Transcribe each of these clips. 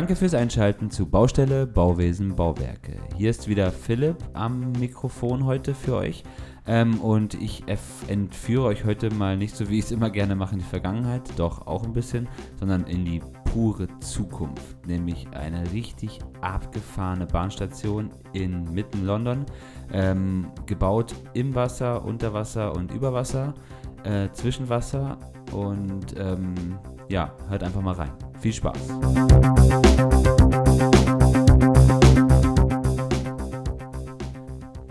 Danke fürs Einschalten zu Baustelle, Bauwesen, Bauwerke. Hier ist wieder Philipp am Mikrofon heute für euch. Ähm, und ich entführe euch heute mal nicht so, wie ich es immer gerne mache, in die Vergangenheit, doch auch ein bisschen, sondern in die pure Zukunft. Nämlich eine richtig abgefahrene Bahnstation in mitten London, ähm, gebaut im Wasser, unter Wasser und über Wasser, äh, zwischen Wasser. Und ähm, ja, hört einfach mal rein. Viel Spaß!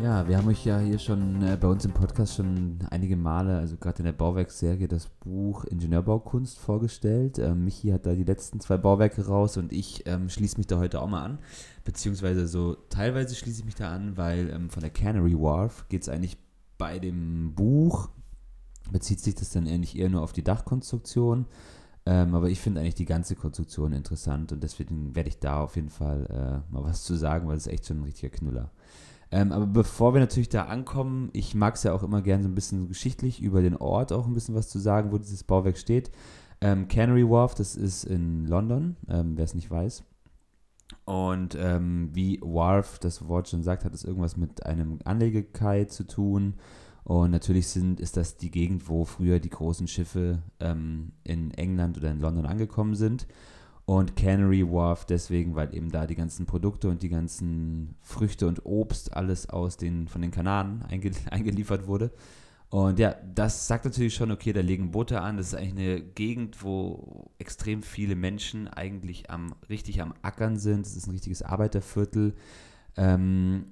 Ja, wir haben euch ja hier schon äh, bei uns im Podcast schon einige Male, also gerade in der Bauwerksserie, das Buch Ingenieurbaukunst vorgestellt. Ähm, Michi hat da die letzten zwei Bauwerke raus und ich ähm, schließe mich da heute auch mal an. Beziehungsweise so teilweise schließe ich mich da an, weil ähm, von der Canary Wharf geht es eigentlich bei dem Buch, bezieht sich das dann eigentlich eher nur auf die Dachkonstruktion. Ähm, aber ich finde eigentlich die ganze Konstruktion interessant und deswegen werde ich da auf jeden Fall äh, mal was zu sagen, weil es echt schon ein richtiger Knüller. Ähm, aber bevor wir natürlich da ankommen, ich mag es ja auch immer gerne so ein bisschen geschichtlich über den Ort auch ein bisschen was zu sagen, wo dieses Bauwerk steht. Ähm, Canary Wharf, das ist in London, ähm, wer es nicht weiß. Und ähm, wie Wharf das Wort schon sagt, hat es irgendwas mit einem Anlegekai zu tun. Und natürlich sind, ist das die Gegend, wo früher die großen Schiffe ähm, in England oder in London angekommen sind. Und Canary Wharf deswegen, weil eben da die ganzen Produkte und die ganzen Früchte und Obst alles aus den, von den Kanaren einge, eingeliefert wurde. Und ja, das sagt natürlich schon, okay, da legen Boote an. Das ist eigentlich eine Gegend, wo extrem viele Menschen eigentlich am, richtig am Ackern sind. Es ist ein richtiges Arbeiterviertel. Ähm,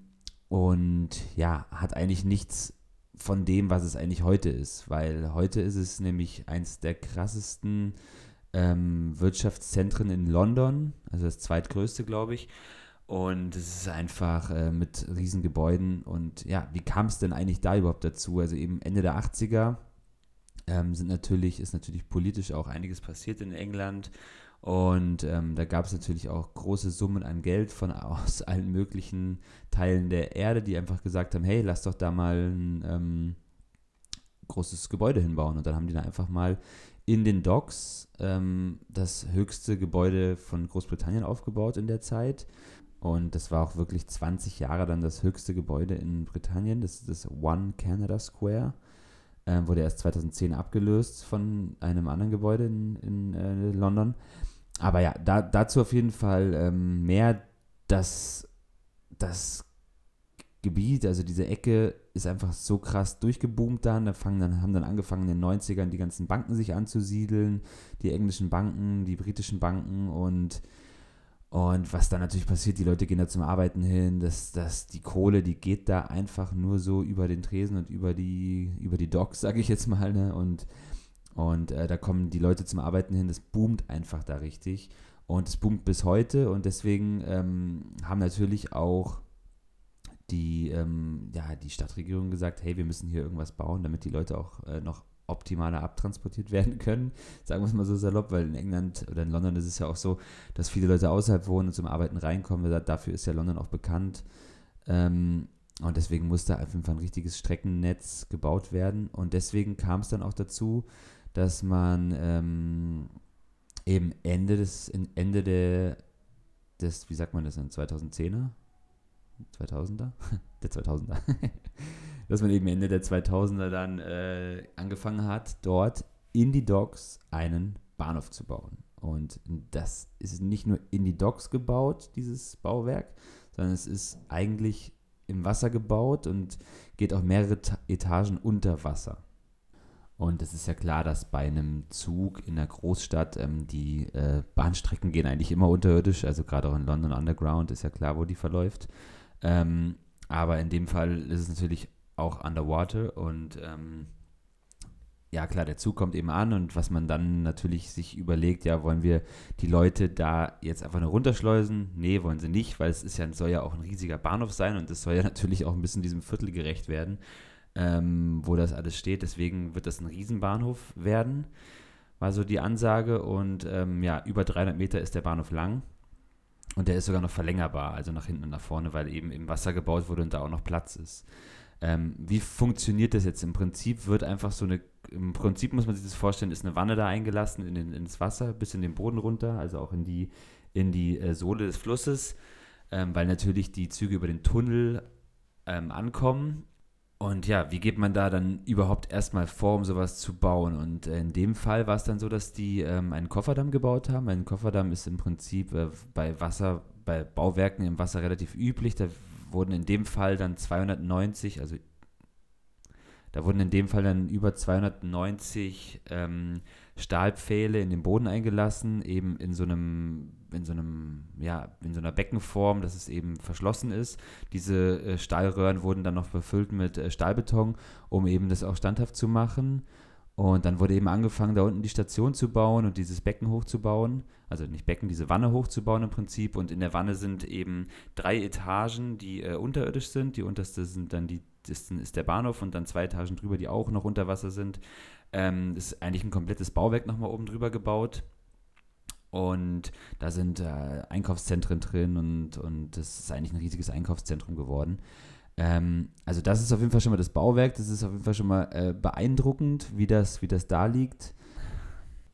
und ja, hat eigentlich nichts von dem, was es eigentlich heute ist. Weil heute ist es nämlich eins der krassesten ähm, Wirtschaftszentren in London, also das zweitgrößte, glaube ich. Und es ist einfach äh, mit riesen Gebäuden. Und ja, wie kam es denn eigentlich da überhaupt dazu? Also eben Ende der 80er ähm, sind natürlich, ist natürlich politisch auch einiges passiert in England. Und ähm, da gab es natürlich auch große Summen an Geld von aus allen möglichen Teilen der Erde, die einfach gesagt haben, hey, lass doch da mal ein ähm, großes Gebäude hinbauen. Und dann haben die da einfach mal in den Docks ähm, das höchste Gebäude von Großbritannien aufgebaut in der Zeit. Und das war auch wirklich 20 Jahre dann das höchste Gebäude in Britannien. Das ist das One Canada Square. Ähm, wurde erst 2010 abgelöst von einem anderen Gebäude in, in äh, London. Aber ja, da, dazu auf jeden Fall ähm, mehr, dass das Gebiet, also diese Ecke ist einfach so krass durchgeboomt dann. Da fangen dann, haben dann angefangen in den 90ern die ganzen Banken sich anzusiedeln, die englischen Banken, die britischen Banken und, und was dann natürlich passiert, die Leute gehen da zum Arbeiten hin, dass, dass die Kohle, die geht da einfach nur so über den Tresen und über die, über die Docks, sage ich jetzt mal, ne? Und, und äh, da kommen die Leute zum Arbeiten hin, das boomt einfach da richtig. Und es boomt bis heute und deswegen ähm, haben natürlich auch die, ähm, ja, die Stadtregierung gesagt, hey, wir müssen hier irgendwas bauen, damit die Leute auch äh, noch optimaler abtransportiert werden können. Sagen wir es mal so salopp, weil in England oder in London ist es ja auch so, dass viele Leute außerhalb wohnen und zum Arbeiten reinkommen. Dafür ist ja London auch bekannt. Ähm, und deswegen musste einfach ein richtiges Streckennetz gebaut werden. Und deswegen kam es dann auch dazu, dass man ähm, eben Ende des, Ende der, des, wie sagt man das, in 2010er? 2000er? der 2000er. Dass man eben Ende der 2000er dann äh, angefangen hat, dort in die Docks einen Bahnhof zu bauen. Und das ist nicht nur in die Docks gebaut, dieses Bauwerk, sondern es ist eigentlich im Wasser gebaut und geht auch mehrere Etagen unter Wasser. Und es ist ja klar, dass bei einem Zug in der Großstadt ähm, die äh, Bahnstrecken gehen eigentlich immer unterirdisch, also gerade auch in London Underground ist ja klar, wo die verläuft. Ähm, aber in dem Fall ist es natürlich auch underwater und ähm, ja klar, der Zug kommt eben an und was man dann natürlich sich überlegt, ja, wollen wir die Leute da jetzt einfach nur runterschleusen? Nee, wollen sie nicht, weil es ist ja, soll ja auch ein riesiger Bahnhof sein und es soll ja natürlich auch ein bisschen diesem Viertel gerecht werden, ähm, wo das alles steht. Deswegen wird das ein Riesenbahnhof werden, war so die Ansage und ähm, ja, über 300 Meter ist der Bahnhof lang und der ist sogar noch verlängerbar, also nach hinten und nach vorne, weil eben im Wasser gebaut wurde und da auch noch Platz ist. Ähm, wie funktioniert das jetzt? Im Prinzip wird einfach so eine, im Prinzip muss man sich das vorstellen, ist eine Wanne da eingelassen in den, ins Wasser, bis in den Boden runter, also auch in die in die äh, Sohle des Flusses, ähm, weil natürlich die Züge über den Tunnel ähm, ankommen. Und ja, wie geht man da dann überhaupt erstmal vor, um sowas zu bauen? Und äh, in dem Fall war es dann so, dass die ähm, einen Kofferdamm gebaut haben. Ein Kofferdamm ist im Prinzip äh, bei Wasser, bei Bauwerken im Wasser relativ üblich. Da wurden in dem Fall dann 290, also da wurden in dem Fall dann über 290 ähm, Stahlpfähle in den Boden eingelassen, eben in so einem, in so einem, ja, in so einer Beckenform, dass es eben verschlossen ist. Diese äh, Stahlröhren wurden dann noch befüllt mit äh, Stahlbeton, um eben das auch standhaft zu machen. Und dann wurde eben angefangen, da unten die Station zu bauen und dieses Becken hochzubauen. Also nicht Becken, diese Wanne hochzubauen im Prinzip. Und in der Wanne sind eben drei Etagen, die äh, unterirdisch sind. Die unterste sind dann die, das ist der Bahnhof und dann zwei Etagen drüber, die auch noch unter Wasser sind. Ähm, ist eigentlich ein komplettes Bauwerk nochmal oben drüber gebaut. Und da sind äh, Einkaufszentren drin und, und das ist eigentlich ein riesiges Einkaufszentrum geworden. Ähm, also das ist auf jeden Fall schon mal das Bauwerk, das ist auf jeden Fall schon mal äh, beeindruckend, wie das, wie das da liegt.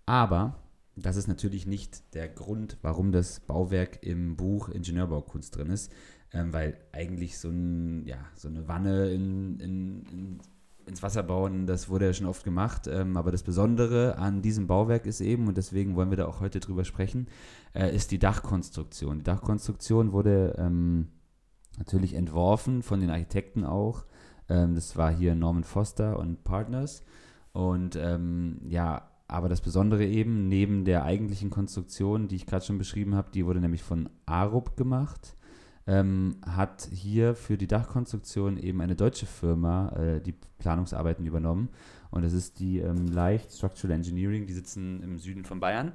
Aber das ist natürlich nicht der Grund, warum das Bauwerk im Buch Ingenieurbaukunst drin ist, ähm, weil eigentlich so, ein, ja, so eine Wanne in, in, in ins Wasser bauen, das wurde ja schon oft gemacht. Ähm, aber das Besondere an diesem Bauwerk ist eben, und deswegen wollen wir da auch heute drüber sprechen, äh, ist die Dachkonstruktion. Die Dachkonstruktion wurde ähm, natürlich entworfen von den Architekten auch. Ähm, das war hier Norman Foster und Partners. Und ähm, ja, aber das Besondere eben, neben der eigentlichen Konstruktion, die ich gerade schon beschrieben habe, die wurde nämlich von Arup gemacht ähm, hat hier für die Dachkonstruktion eben eine deutsche Firma äh, die Planungsarbeiten übernommen. Und das ist die ähm, Leicht Structural Engineering, die sitzen im Süden von Bayern.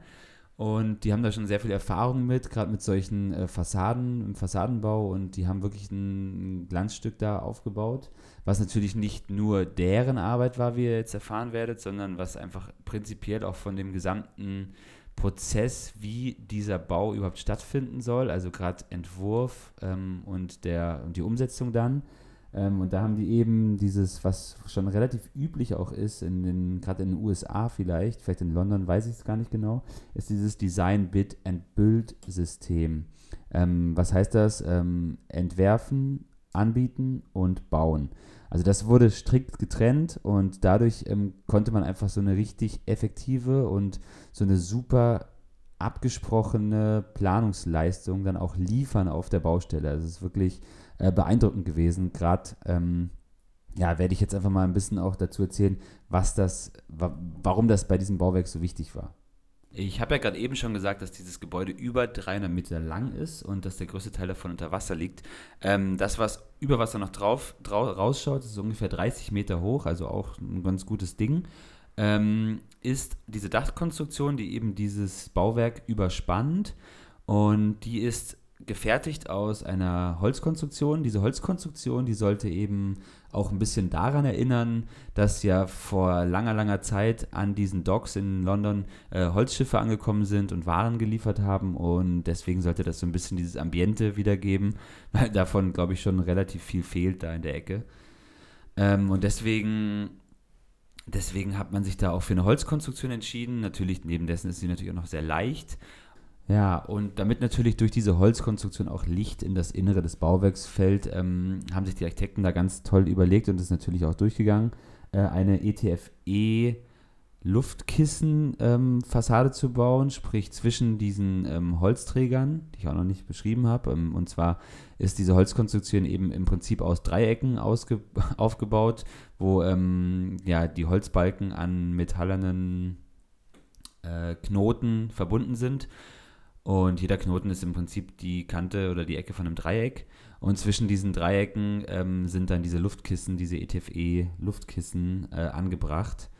Und die haben da schon sehr viel Erfahrung mit, gerade mit solchen äh, Fassaden, im Fassadenbau. Und die haben wirklich ein, Glanzstück da aufgebaut, was natürlich nicht nur deren Arbeit war, wie ihr jetzt erfahren werdet, sondern was einfach prinzipiell auch von dem gesamten Prozess, wie dieser Bau überhaupt stattfinden soll, also gerade Entwurf ähm, und, der, und die Umsetzung dann. Ähm, und da haben die eben dieses, was schon relativ üblich auch ist, in den, gerade in den USA vielleicht, vielleicht in London weiß ich es gar nicht genau, ist dieses Design Bid and Build System. Ähm, was heißt das? Ähm, entwerfen, anbieten und bauen. Also das wurde strikt getrennt und dadurch ähm, konnte man einfach so eine richtig effektive und so eine super abgesprochene Planungsleistung dann auch liefern auf der Baustelle. Also es ist wirklich äh, beeindruckend gewesen. Gerade ähm, ja, werde ich jetzt einfach mal ein bisschen auch dazu erzählen, was das, wa warum das bei diesem Bauwerk so wichtig war. Ich habe ja gerade eben schon gesagt, dass dieses Gebäude über 300 Meter lang ist und dass der größte Teil davon unter Wasser liegt. Ähm, das, was über Wasser noch drauf, drauf rausschaut, ist ungefähr 30 Meter hoch, also auch ein ganz gutes Ding. Ähm, ist diese Dachkonstruktion, die eben dieses Bauwerk überspannt und die ist gefertigt aus einer Holzkonstruktion. Diese Holzkonstruktion, die sollte eben auch ein bisschen daran erinnern, dass ja vor langer, langer Zeit an diesen Docks in London äh, Holzschiffe angekommen sind und Waren geliefert haben und deswegen sollte das so ein bisschen dieses Ambiente wiedergeben, weil davon, glaube ich, schon relativ viel fehlt da in der Ecke. Ähm, und deswegen Deswegen hat man sich da auch für eine Holzkonstruktion entschieden. Natürlich, neben dessen ist sie natürlich auch noch sehr leicht. Ja, und damit natürlich durch diese Holzkonstruktion auch Licht in das Innere des Bauwerks fällt, ähm, haben sich die Architekten da ganz toll überlegt und ist natürlich auch durchgegangen, äh, eine ETFE Luftkissen-Fassade ähm, zu bauen, sprich zwischen diesen ähm, Holzträgern, die ich auch noch nicht beschrieben habe. Ähm, und zwar ist diese Holzkonstruktion eben im Prinzip aus Dreiecken aufgebaut, wo ähm, ja, die Holzbalken an metallenen äh, Knoten verbunden sind. Und jeder Knoten ist im Prinzip die Kante oder die Ecke von einem Dreieck. Und zwischen diesen Dreiecken ähm, sind dann diese Luftkissen, diese ETFE-Luftkissen äh, angebracht.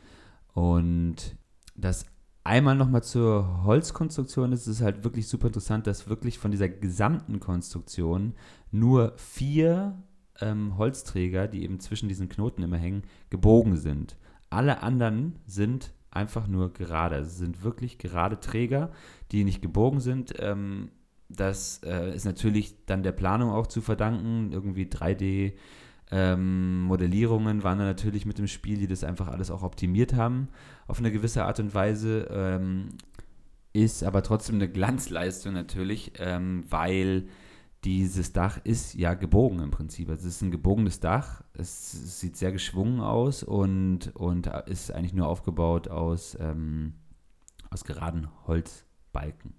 Und das einmal nochmal zur Holzkonstruktion ist es halt wirklich super interessant, dass wirklich von dieser gesamten Konstruktion nur vier ähm, Holzträger, die eben zwischen diesen Knoten immer hängen, gebogen sind. Alle anderen sind einfach nur gerade. Also es sind wirklich gerade Träger, die nicht gebogen sind. Ähm, das äh, ist natürlich dann der Planung auch zu verdanken. Irgendwie 3D. Ähm, Modellierungen waren da natürlich mit dem Spiel, die das einfach alles auch optimiert haben auf eine gewisse Art und Weise. Ähm, ist aber trotzdem eine Glanzleistung natürlich, ähm, weil dieses Dach ist ja gebogen im Prinzip. Also es ist ein gebogenes Dach. Es, sieht sehr geschwungen aus und, und ist eigentlich nur aufgebaut aus, ähm, aus geraden Holzbalken.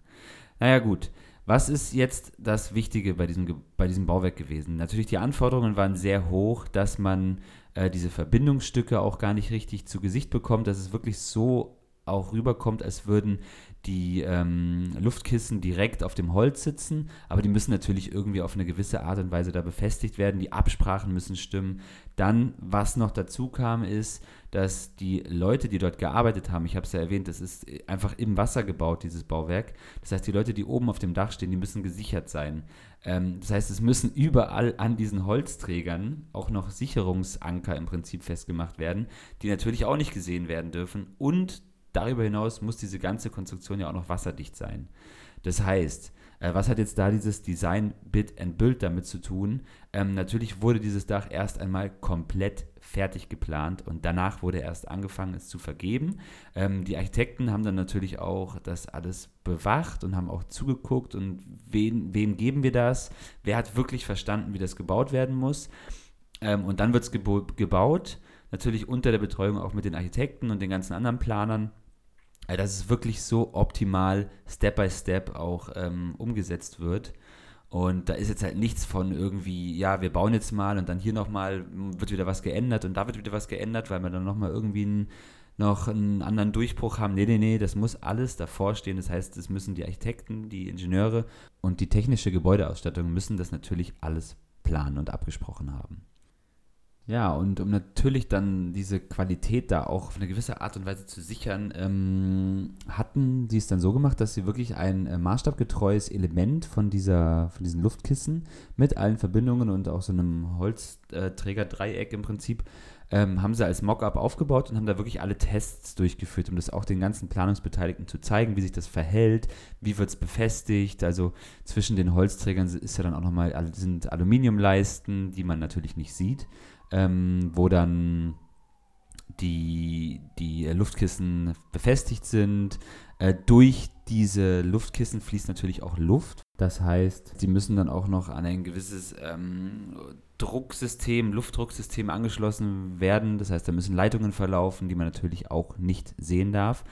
Naja gut, was ist jetzt das Wichtige bei diesem, bei diesem Bauwerk gewesen? Natürlich, die Anforderungen waren sehr hoch, dass man äh, diese Verbindungsstücke auch gar nicht richtig zu Gesicht bekommt, dass es wirklich so auch rüberkommt, als würden die ähm, Luftkissen direkt auf dem Holz sitzen, aber die müssen natürlich irgendwie auf eine gewisse Art und Weise da befestigt werden. Die Absprachen müssen stimmen. Dann, was noch dazu kam, ist, dass die Leute, die dort gearbeitet haben, ich habe es ja erwähnt, das ist einfach im Wasser gebaut, dieses Bauwerk. Das heißt, die Leute, die oben auf dem Dach stehen, die müssen gesichert sein. Ähm, das heißt, es müssen überall an diesen Holzträgern auch noch Sicherungsanker im Prinzip festgemacht werden, die natürlich auch nicht gesehen werden dürfen. Und darüber hinaus muss diese ganze Konstruktion ja auch noch wasserdicht sein. Das heißt, äh, was hat jetzt da dieses Design Bit and Build damit zu tun? Ähm, natürlich wurde dieses Dach erst einmal komplett fertig geplant und danach wurde erst angefangen, es zu vergeben. Ähm, die Architekten haben dann natürlich auch das alles bewacht und haben auch zugeguckt und wen, wem geben wir das? Wer hat wirklich verstanden, wie das gebaut werden muss? Ähm, und dann wird es gebaut, natürlich unter der Betreuung auch mit den Architekten und den ganzen anderen Planern dass es wirklich so optimal Step by Step auch ähm, umgesetzt wird. Und da ist jetzt halt nichts von irgendwie, ja, wir bauen jetzt mal und dann hier nochmal wird wieder was geändert und da wird wieder was geändert, weil wir dann nochmal irgendwie einen, noch einen anderen Durchbruch haben. Nee, nee, nee, das muss alles davor stehen. Das heißt, es müssen die Architekten, die Ingenieure und die technische Gebäudeausstattung müssen das natürlich alles planen und abgesprochen haben. Ja, und um natürlich dann diese Qualität da auch auf eine gewisse Art und Weise zu sichern, ähm, hatten sie es dann so gemacht, dass sie wirklich ein äh, maßstabgetreues Element von, dieser, von diesen Luftkissen mit allen Verbindungen und auch so einem Holzträger-Dreieck im Prinzip ähm, haben sie als Mockup aufgebaut und haben da wirklich alle Tests durchgeführt, um das auch den ganzen Planungsbeteiligten zu zeigen, wie sich das verhält, wie wird es befestigt. Also zwischen den Holzträgern ist ja dann auch nochmal sind Aluminiumleisten, die man natürlich nicht sieht ähm, wo dann die, die Luftkissen befestigt sind. Äh, durch diese Luftkissen fließt natürlich auch Luft. Das heißt, sie müssen dann auch noch an ein gewisses ähm, Drucksystem, Luftdrucksystem angeschlossen werden. Das heißt, da müssen Leitungen verlaufen, die man natürlich auch nicht sehen darf.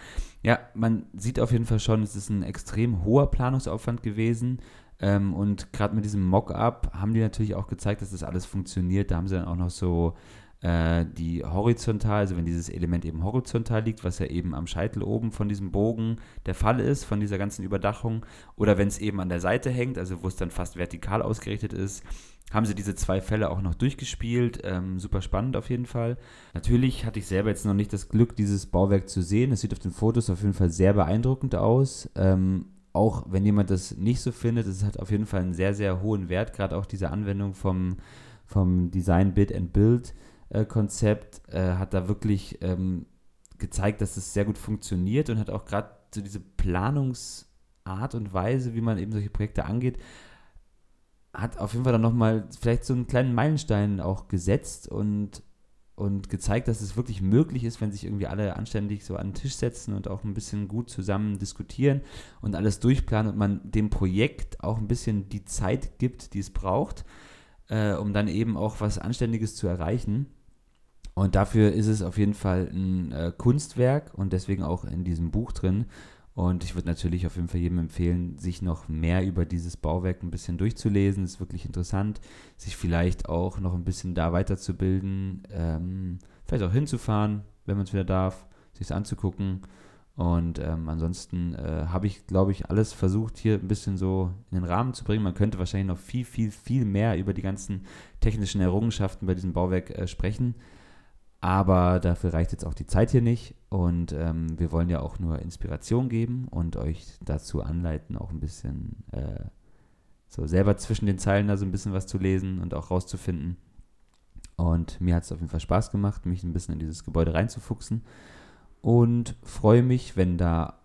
Ja, man sieht auf jeden Fall schon, es ist ein extrem hoher Planungsaufwand gewesen. Ähm, und gerade mit diesem Mock-up haben die natürlich auch gezeigt, dass das alles funktioniert. Da haben sie dann auch noch so äh, die horizontal, also wenn dieses Element eben horizontal liegt, was ja eben am Scheitel oben von diesem Bogen der Fall ist, von dieser ganzen Überdachung, oder wenn es eben an der Seite hängt, also wo es dann fast vertikal ausgerichtet ist, haben sie diese zwei Fälle auch noch durchgespielt. Ähm, super spannend auf jeden Fall. Natürlich hatte ich selber jetzt noch nicht das Glück, dieses Bauwerk zu sehen. Es sieht auf den Fotos auf jeden Fall sehr beeindruckend aus. Ähm, auch wenn jemand das nicht so findet, es hat auf jeden Fall einen sehr, sehr hohen Wert, gerade auch diese Anwendung vom, vom Design Bid and Build äh, Konzept äh, hat da wirklich ähm, gezeigt, dass es sehr gut funktioniert und hat auch gerade so diese Planungsart und Weise, wie man eben solche Projekte angeht, hat auf jeden Fall dann nochmal vielleicht so einen kleinen Meilenstein auch gesetzt und und gezeigt, dass es wirklich möglich ist, wenn sich irgendwie alle anständig so an den Tisch setzen und auch ein bisschen gut zusammen diskutieren und alles durchplanen und man dem Projekt auch ein bisschen die Zeit gibt, die es braucht, äh, um dann eben auch was Anständiges zu erreichen. Und dafür ist es auf jeden Fall ein äh, Kunstwerk und deswegen auch in diesem Buch drin. Und ich würde natürlich auf jeden Fall jedem empfehlen, sich noch mehr über dieses Bauwerk ein bisschen durchzulesen. Es ist wirklich interessant, sich vielleicht auch noch ein bisschen da weiterzubilden, ähm, vielleicht auch hinzufahren, wenn man es wieder darf, sich es anzugucken. Und ähm, ansonsten äh, habe ich, glaube ich, alles versucht, hier ein bisschen so in den Rahmen zu bringen. Man könnte wahrscheinlich noch viel, viel, viel mehr über die ganzen technischen Errungenschaften bei diesem Bauwerk äh, sprechen. Aber dafür reicht jetzt auch die Zeit hier nicht. Und ähm, wir wollen ja auch nur Inspiration geben und euch dazu anleiten, auch ein bisschen äh, so selber zwischen den Zeilen da so ein bisschen was zu lesen und auch rauszufinden. Und mir hat es auf jeden Fall Spaß gemacht, mich ein bisschen in dieses Gebäude reinzufuchsen. Und freue mich, wenn da,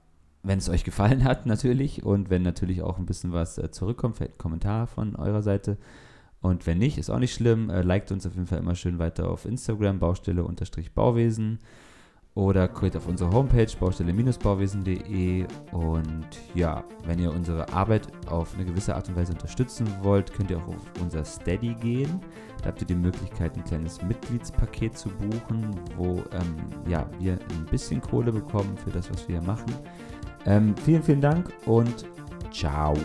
wenn es euch gefallen hat, natürlich. Und wenn natürlich auch ein bisschen was äh, zurückkommt, vielleicht ein Kommentar von eurer Seite. Und wenn nicht, ist auch nicht schlimm. Äh, liked uns auf jeden Fall immer schön weiter auf Instagram, Baustelle-Bauwesen. Oder geht auf unsere Homepage baustelle-bauwesen.de und ja, wenn ihr unsere Arbeit auf eine gewisse Art und Weise unterstützen wollt, könnt ihr auch auf unser Steady gehen. Da habt ihr die Möglichkeit, ein kleines Mitgliedspaket zu buchen, wo ähm, ja, wir ein bisschen Kohle bekommen für das, was wir hier machen. Ähm, vielen, vielen Dank und ciao.